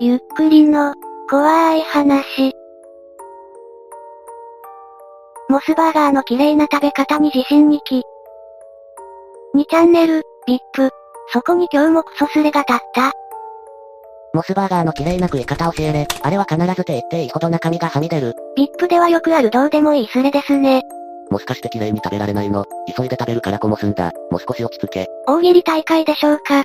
ゆっくりの、怖い話。モスバーガーの綺麗な食べ方に自信にき。2チャンネル、VIP。そこに今日もクソスレが立った。モスバーガーの綺麗な食い方教えれ。あれは必ずって言っていいほど中身がはみ出る。VIP ではよくあるどうでもいいスレですね。もしかして綺麗に食べられないの急いで食べるからこもすんだ。もう少し落ち着け。大喜利大会でしょうか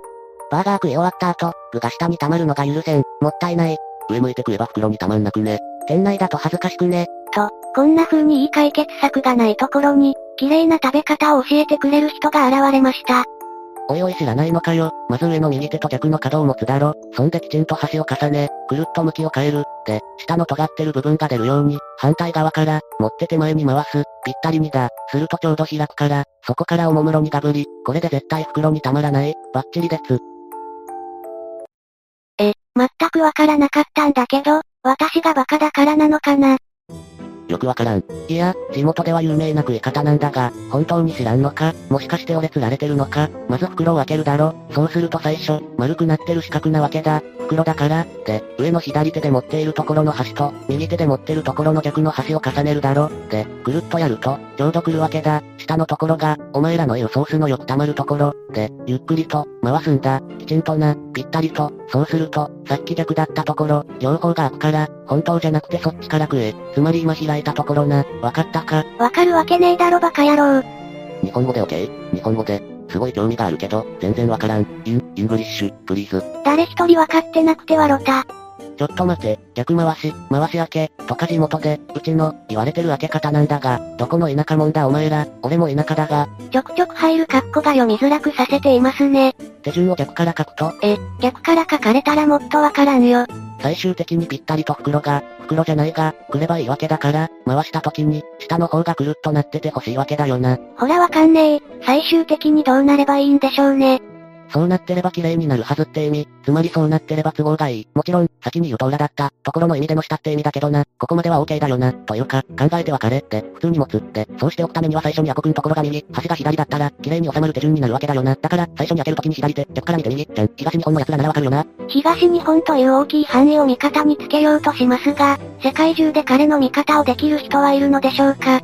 バーガー食い終わった後、具が下に溜まるのが許せん。もったいない。上向いて食えば袋に溜まんなくね。店内だと恥ずかしくね。と、こんな風にいい解決策がないところに、綺麗な食べ方を教えてくれる人が現れました。おいおい知らないのかよ。まず上の右手と逆の角を持つだろ。そんできちんと端を重ね、くるっと向きを変える。で、下の尖ってる部分が出るように、反対側から、持って手前に回す。ぴったりにだ。するとちょうど開くから、そこからおもむろにガブリ。これで絶対袋にたまらない。バッチリです。全くわからなかったんだけど、私がバカだからなのかな。よくわからん。いや、地元では有名な食い方なんだが、本当に知らんのか？もしかして俺釣られてるのか？まず袋を開けるだろそうすると最初、丸くなってる四角なわけだ。袋だから、で、上の左手で持っているところの端と、右手で持ってるところの逆の端を重ねるだろで、ぐるっとやると、ちょうど来るわけだ。下のところが、お前らの言うソースのよく溜まるところ、で、ゆっくりと、回すんだ。きちんとな、ぴったりと、そうすると、さっき逆だったところ、両方が開くから、本当じゃなくてそっちから食え。つまり今開いたところな、わかったか？わかるわけねえだろバカ野郎。日本語で OK? 日本語で。すごい興味があるけど、全然わからん。 In, Englis h, please。誰一人わかってなくてワロタ。ちょっと待て、逆回し、回し開け、とか地元で、うちの、言われてる開け方なんだが、どこの田舎もんだお前ら、俺も田舎だが。ちょくちょく入る括弧が読みづらくさせていますね。手順を逆から書くとえ、逆から書かれたらもっとわからんよ。最終的にぴったりと袋が、袋じゃないが、来ればいいわけだから、回した時に、下の方がくるっとなってて欲しいわけだよな。ほらわかんねえ。最終的にどうなればいいんでしょうね。そうなってれば綺麗になるはずって意味。つまりそうなってれば都合がいい。もちろん、先に言うと裏だった。ところの意味での下って意味だけどな。ここまでは OK だよな。というか、考えて別れって、普通に持つって、そうしておくためには最初にアコくんところが右、端が左だったら、綺麗に収まる手順になるわけだよな。だから、最初に開けるときに左手、逆から見て右、じゃん。東日本の奴らならわかるよな。東日本という大きい範囲を味方につけようとしますが、世界中で彼の味方をできる人はいるのでしょうか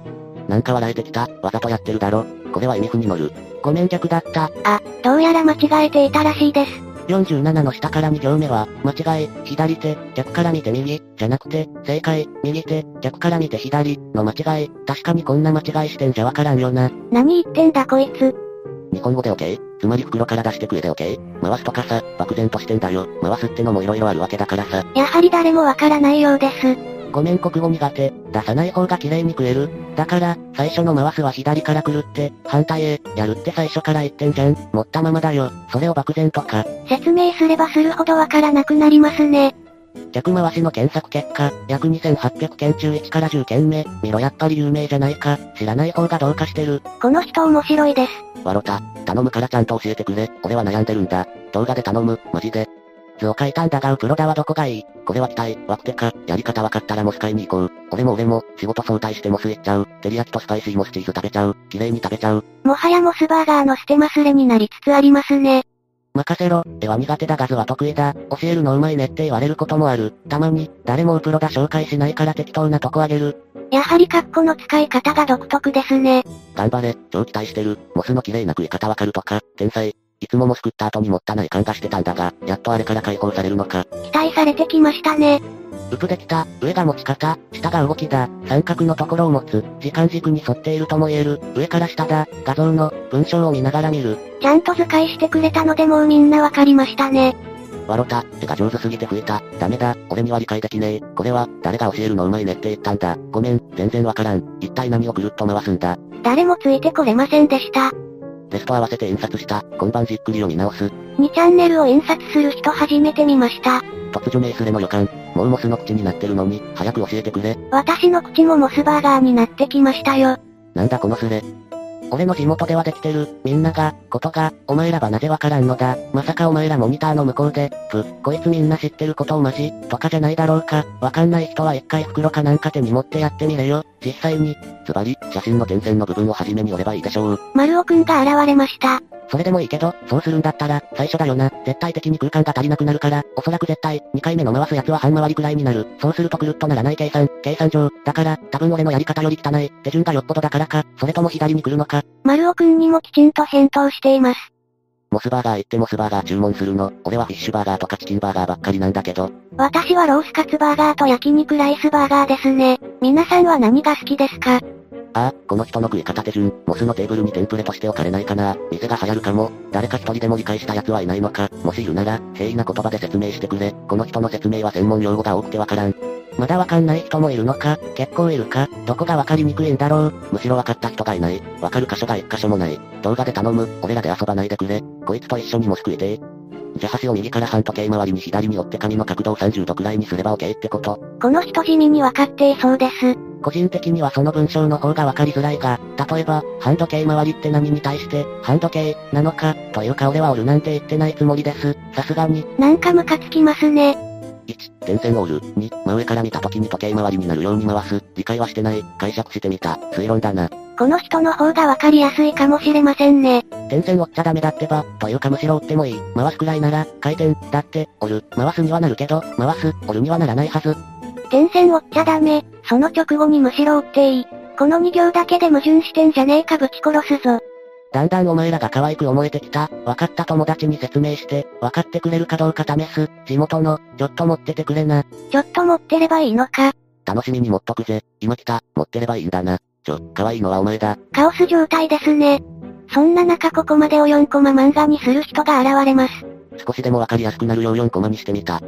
なんか笑えてきた。わざとやってるだろ。これは意味不に乗る。ごめん逆だった。あ、どうやら間違えていたらしいです。47の下から2行目は、間違い、左手、逆から見て右、じゃなくて、正解、右手、逆から見て左、の間違い、確かにこんな間違いしてんじゃわからんよな。何言ってんだこいつ。日本語で OK? つまり袋から出してくれで OK? 回すとかさ、漠然としてんだよ。回すってのも色々あるわけだからさ。やはり誰もわからないようです。ごめん国語苦手。出さない方が綺麗に食える。だから、最初の回すは左から来るって、反対へ、やるって最初から言ってんじゃん。持ったままだよ。それを漠然とか。説明すればするほどわからなくなりますね。逆回しの検索結果、約2800件中1から10件目。見ろやっぱり有名じゃないか。知らない方がどうかしてる。この人面白いです。わろた、頼むからちゃんと教えてくれ。俺は悩んでるんだ。動画で頼む、マジで。図を書いたんだがウプロダはどこがいい？これは期待、ワクテか、やり方分かったらモス買いに行こう。俺も俺も、仕事早退してモス行っちゃう。照り焼きとスパイシーモスチーズ食べちゃう。綺麗に食べちゃう。もはやモスバーガーの捨てますれになりつつありますね。任せろ、絵は苦手だが図は得意だ。教えるのうまいねって言われることもある。たまに、誰もウプロだ紹介しないから適当なとこあげる。やはりカッコの使い方が独特ですね。頑張れ、超期待してる。モスの綺麗な食い方わかるとか、天才。いつももすくった後にもったない感がしてたんだが、やっとあれから解放されるのか。期待されてきましたね。うプできた、上が持ち方、下が動きだ、三角のところを持つ、時間軸に沿っているとも言える、上から下だ、画像の、文章を見ながら見る。ちゃんと図解してくれたのでもうみんなわかりましたね。わろた、手が上手すぎて増えた。ダメだ、俺には理解できねえ。これは、誰が教えるのうまいねって言ったんだ。ごめん、全然わからん。一体何をくるっと回すんだ。誰もついてこれませんでした。テスト合わせて印刷した。今晩じっくりを見直す。2チャンネルを印刷する人初めて見ました。突如名スレの予感。もうモスの口になってるのに、早く教えてくれ。私の口もモスバーガーになってきましたよ。なんだこのスレ。俺の地元ではできてる、みんなが、ことが、お前らはなぜわからんのだ。まさかお前らモニターの向こうで、ぷ、こいつみんな知ってることをマジ、とかじゃないだろうか。わかんない人は一回袋かなんか手に持ってやってみれよ。実際に、ズバリ、写真の点線の部分をはじめに折ればいいでしょう。丸尾くんが現れました。それでもいいけど、そうするんだったら、最初だよな。絶対的に空間が足りなくなるから、おそらく絶対、2回目の回すやつは半回りくらいになる。そうするとくるっとならない計算、計算上。だから、多分俺のやり方より汚い、手順がよっぽどだからか、それとも左に来るのか。丸尾くんにもきちんと返答しています。モスバーガー行ってモスバーガー注文するの。俺はフィッシュバーガーとかチキンバーガーばっかりなんだけど。私はロースカツバーガーと焼肉ライスバーガーですね。皆さんは何が好きですか？あ、この人の食い方手順、モスのテーブルにテンプレとして置かれないかな。店が流行るかも。誰か一人でも理解した奴はいないのか。もしいるなら、平易な言葉で説明してくれ。この人の説明は専門用語が多くてわからん。まだわかんない人もいるのか結構いるかどこがわかりにくいんだろうむしろわかった人がいない。わかる箇所が一箇所もない。動画で頼む。俺らで遊ばないでくれ。こいつと一緒にもすくいてじゃ端を右から半時計回りに左に折って紙の角度を30度くらいにすれば OK ってこと。この人地味にわかっていそうです。個人的にはその文章の方がわかりづらいが、例えば、半時計回りって何に対して、半時計、なのか、というか俺は折るなんて言ってないつもりです。さすがに。なんかムカつきますね。1、点線を折る。2、真上から見た時に時計回りになるように回す。理解はしてない。解釈してみた。推論だな。この人の方がわかりやすいかもしれませんね。点線折っちゃダメだってば、というかむしろ折ってもいい。回すくらいなら、回転、だって、折る。回すにはなるけど、回す、折るにはならないはず。点線折っちゃダメ。その直後にむしろ折っていい。この2行だけで矛盾してんじゃねえかぶち殺すぞ。だんだんお前らが可愛く思えてきた。分かった友達に説明して、分かってくれるかどうか試す。地元の、ちょっと持っててくれな。ちょっと持ってればいいのか。楽しみに持っとくぜ。今来た、持ってればいいんだな。ちょ、可愛いのはお前だ。カオス状態ですね。そんな中ここまでを4コマ漫画にする人が現れます。少しでもわかりやすくなるよう4コマにしてみた。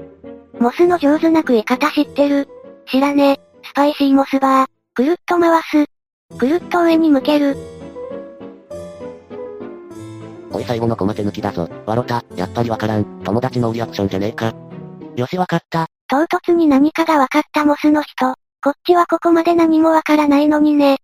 モスの上手な食い方知ってる知らねえ。スパイシーモスバー。くるっと回す。くるっと上に向ける。おい最後のコマ手抜きだぞ。わろた、やっぱりわからん。友達のリアクションじゃねえか。よしわかった。唐突に何かがわかったモスの人。こっちはここまで何もわからないのにね。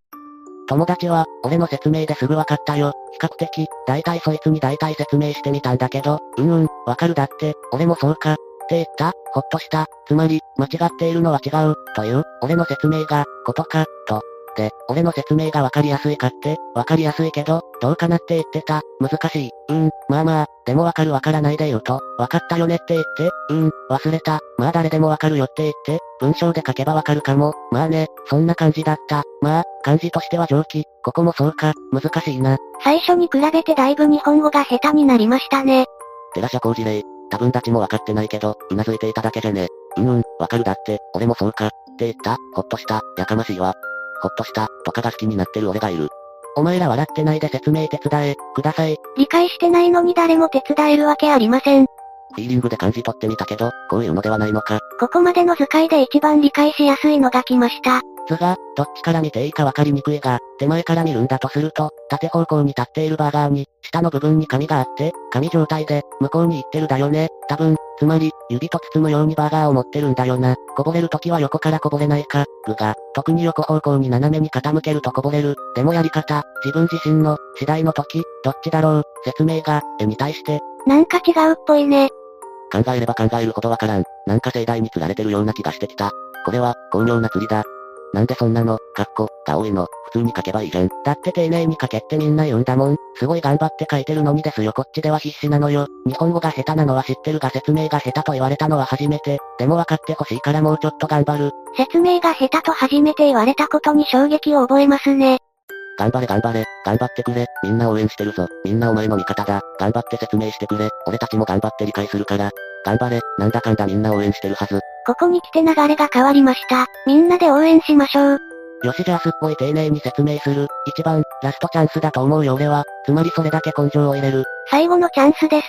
友達は、俺の説明ですぐ分かったよ。比較的、大体そいつに大体説明してみたんだけど、うんうん、わかるだって、俺もそうか。って言った、ほっとした。つまり、間違っているのは違う、という、俺の説明が、ことか、と、、で俺の説明がわかりやすいかって、わかりやすいけど、どうかなって言ってた。難しい。うん、まあまあ、でもわかるわからないで言うと、わかったよねって言って、うん、忘れた。まあ誰でもわかるよって言って、文章で書けばわかるかも。まあね、そんな感じだった。まあ、漢字としては上記。ここもそうか、難しいな。最初に比べてだいぶ日本語が下手になりましたね。寺社交辞令。多分たちもわかってないけど、うなずいていただけじゃね。うんうん、わかるだって、俺もそうか。って言った、ほっとした、やかましいわ。ほっとした、とかが好きになってる俺がいる。お前ら笑ってないで説明手伝え、ください。理解してないのに誰も手伝えるわけありません。フィーリングで感じ取ってみたけど、こういうのではないのか。ここまでの図解で一番理解しやすいのが来ました。図が、どっちから見ていいかわかりにくいが、手前から見るんだとすると、縦方向に立っているバーガーに、下の部分に紙があって、紙状態で、向こうに行ってるだよね。多分、つまり、指と包むようにバーガーを持ってるんだよな。こぼれるときは横からこぼれないか。具が、特に横方向に斜めに傾けるとこぼれる。でもやり方、自分自身の、次第の時、どっちだろう、説明が、絵に対して。なんか違うっぽいね。考えれば考えるほどわからん。なんか盛大に釣られてるような気がしてきた。これは、巧妙な釣りだ。なんでそんなの、かっこ、が多いの、普通に書けばいいじゃん。だって丁寧に書けってみんな言うんだもん。すごい頑張って書いてるのにですよこっちでは必死なのよ。日本語が下手なのは知ってるが説明が下手と言われたのは初めて。でも分かってほしいからもうちょっと頑張る。説明が下手と初めて言われたことに衝撃を覚えますね。頑張れ頑張れ、頑張ってくれ、みんな応援してるぞ、みんなお前の味方だ、頑張って説明してくれ、俺たちも頑張って理解するから、頑張れ、なんだかんだみんな応援してるはず。ここに来て流れが変わりました。みんなで応援しましょう。よしじゃあすっぽい丁寧に説明する。一番、ラストチャンスだと思うよ俺は。つまりそれだけ根性を入れる。最後のチャンスです。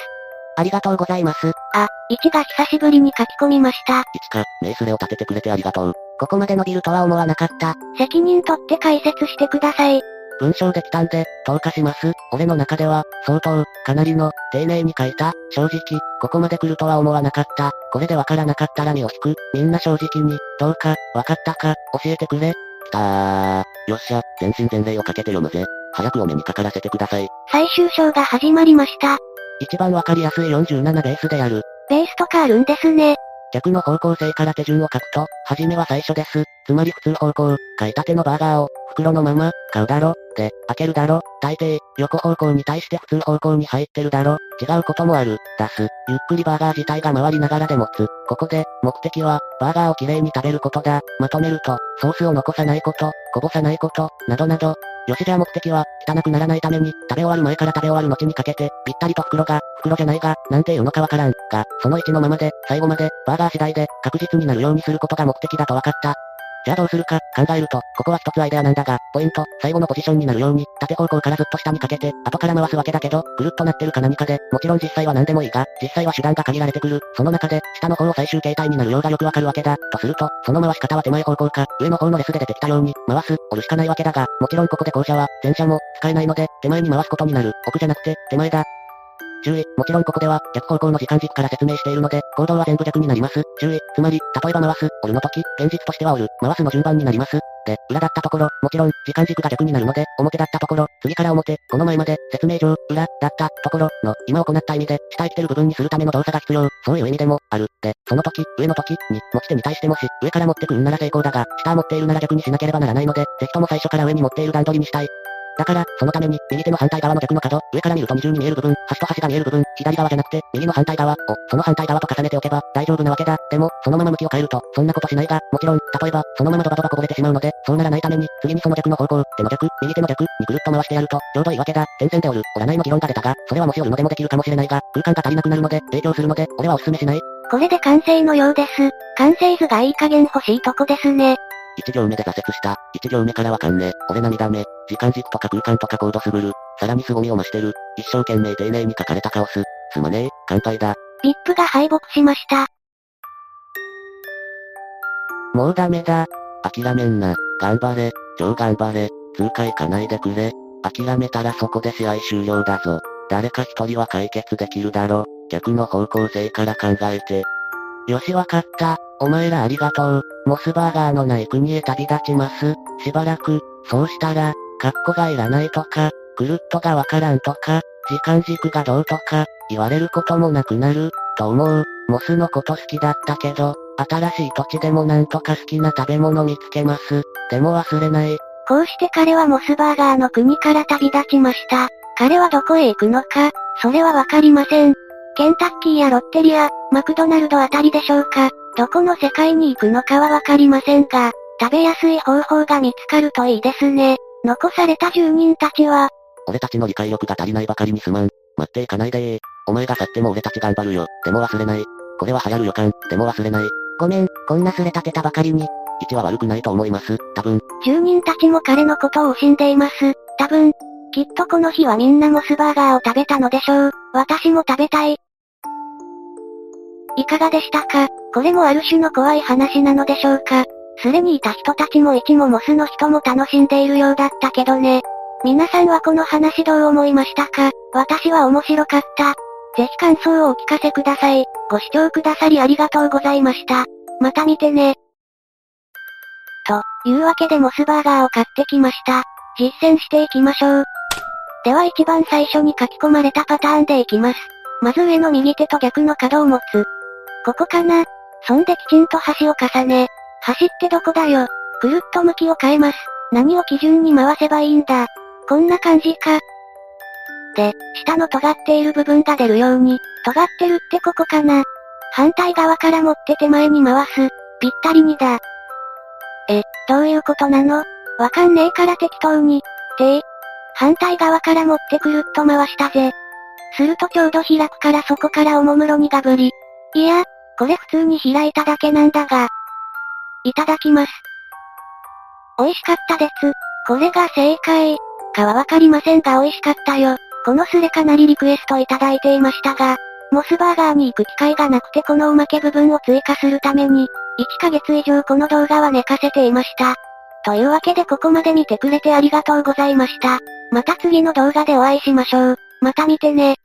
ありがとうございます。あ、1が久しぶりに書き込みました。1か、名スレを立ててくれてありがとう。ここまで伸びるとは思わなかった。責任取って解説してください。文章できたんで、投下します。俺の中では、相当、かなりの、丁寧に書いた。正直、ここまで来るとは思わなかった。これでわからなかったら身を引く。みんな正直に、どうか、わかったか、教えてくれ。きたー。よっしゃ、全身全霊をかけて読むぜ。早くお目にかからせてください。最終章が始まりました。一番わかりやすい47ベースでやる。ベースとかあるんですね。逆の方向性から手順を書くと、はじめは最初です。つまり普通方向、買いたてのバーガーを、袋のまま、買うだろ、で、開けるだろ、大抵、横方向に対して普通方向に入ってるだろ、違うこともある、出す。ゆっくりバーガー自体が回りながらで持つ。ここで、目的は、バーガーをきれいに食べることだ。まとめると、ソースを残さないこと、こぼさないこと、などなど、よしじゃあ目的は、汚くならないために、食べ終わる前から食べ終わる後にかけて、ぴったりと袋が、袋じゃないが、なんていうのかわからん。が、その位置のままで、最後まで、バーガー次第で、確実になるようにすることが目的だと分かった。じゃあどうするか、考えると、ここは一つアイデアなんだが、ポイント、最後のポジションになるように、縦方向からずっと下にかけて、後から回すわけだけど、ぐるっとなってるか何かで、もちろん実際は何でもいいが、実際は手段が限られてくる。その中で、下の方を最終形態になるようがよくわかるわけだ。とすると、その回し方は手前方向か、上の方のレスで出てきたように、回す、折るしかないわけだが、もちろんここで後者は、前者も、使えないので、手前に回すことになる。奥じゃなくて、手前だ。注意。もちろんここでは、逆方向の時間軸から説明しているので、行動は全部逆になります。注意。つまり、例えば回す、折るの時、現実としては折る、回すの順番になります。で、裏だったところ、もちろん、時間軸が逆になるので、表だったところ、次から表、この前まで、説明上、裏、だったところ、の、今行った意味で、下生きてる部分にするための動作が必要、そういう意味でも、ある。で、その時、上の時、に、持ち手に対してもし、上から持ってくるんなら成功だが、下持っているなら逆にしなければならないので、ぜひとも最初から上に持っている段取りにしたい。だから、そのために、右手の反対側の逆の角、上から見ると二重に見える部分、端と端が見える部分、左側じゃなくて、右の反対側を、その反対側と重ねておけば、大丈夫なわけだ。でも、そのまま向きを変えると、そんなことしないが、もちろん、例えば、そのままドバドバこぼれてしまうので、そうならないた。めに、次にその逆の方向、手の逆、右手の逆、にぐるっと回してやると、ちょうどいいわけだ。点々で折る、折らないの議論が出た。が、それはもし折るのでもできるかもしれないが、空間が足りなくなるので、影響するので、俺はお勧めしない。これで完成のようです。完成図がいい加減欲しいとこですね。1行目で挫折した。1行目からわかんね。俺涙目。時間軸とか空間とかコードすぐる。さらに凄みを増してる。一生懸命丁寧に書かれたカオス。すまねえ、乾杯だ。ビップが敗北しました。もうダメだ。諦めんな。頑張れ。超頑張れ。通過行かないでくれ。諦めたらそこで試合終了だぞ。誰か一人は解決できるだろ。逆の方向性から考えて。よしわかった。お前らありがとう。モスバーガーのない国へ旅立ちます。しばらく、そうしたら、カッコがいらないとか、ぐるっとがわからんとか、時間軸がどうとか、言われることもなくなる、と思う。モスのこと好きだったけど、新しい土地でもなんとか好きな食べ物見つけます。でも忘れない。こうして彼はモスバーガーの国から旅立ちました。彼はどこへ行くのか、それはわかりません。ケンタッキーやロッテリア、マクドナルドあたりでしょうか。どこの世界に行くのかはわかりませんが、食べやすい方法が見つかるといいですね。残された住人たちは、俺たちの理解力が足りないばかりにすまん。待っていかないでー。お前が去っても俺たち頑張るよ。でも忘れない。これは流行る予感。でも忘れない。ごめん、こんなすれ立てたばかりに。位置は悪くないと思います。多分。住人たちも彼のことを惜しんでいます。多分。きっとこの日はみんなモスバーガーを食べたのでしょう。私も食べたい。いかがでしたか？これもある種の怖い話なのでしょうか？すれにいた人たちも一もモスの人も楽しんでいるようだったけどね。皆さんはこの話どう思いましたか？私は面白かった。ぜひ感想をお聞かせください。ご視聴くださりありがとうございました。また見てね。というわけでモスバーガーを買ってきました。実践していきましょう。では一番最初に書き込まれたパターンでいきます。まず上の右手と逆の角を持つ。ここかなそんできちんと端を重ね。端ってどこだよ。くるっと向きを変えます。何を基準に回せばいいんだ。こんな感じか。で、下の尖っている部分が出るように、尖ってるってここかな。反対側から持って手前に回す。ぴったりにだ。え、どういうことなの？わかんねえから適当に。て反対側から持ってくるっと回したぜ。するとちょうど開くからそこからおもむろにガブリ。いや、これ普通に開いただけなんだが。いただきます。美味しかったです。これが正解。かはわかりませんが美味しかったよ。このスレかなりリクエストいただいていましたが、モスバーガーに行く機会がなくてこのおまけ部分を追加するために、1ヶ月以上この動画は寝かせていました。というわけでここまで見てくれてありがとうございました。また次の動画でお会いしましょう。また見てね。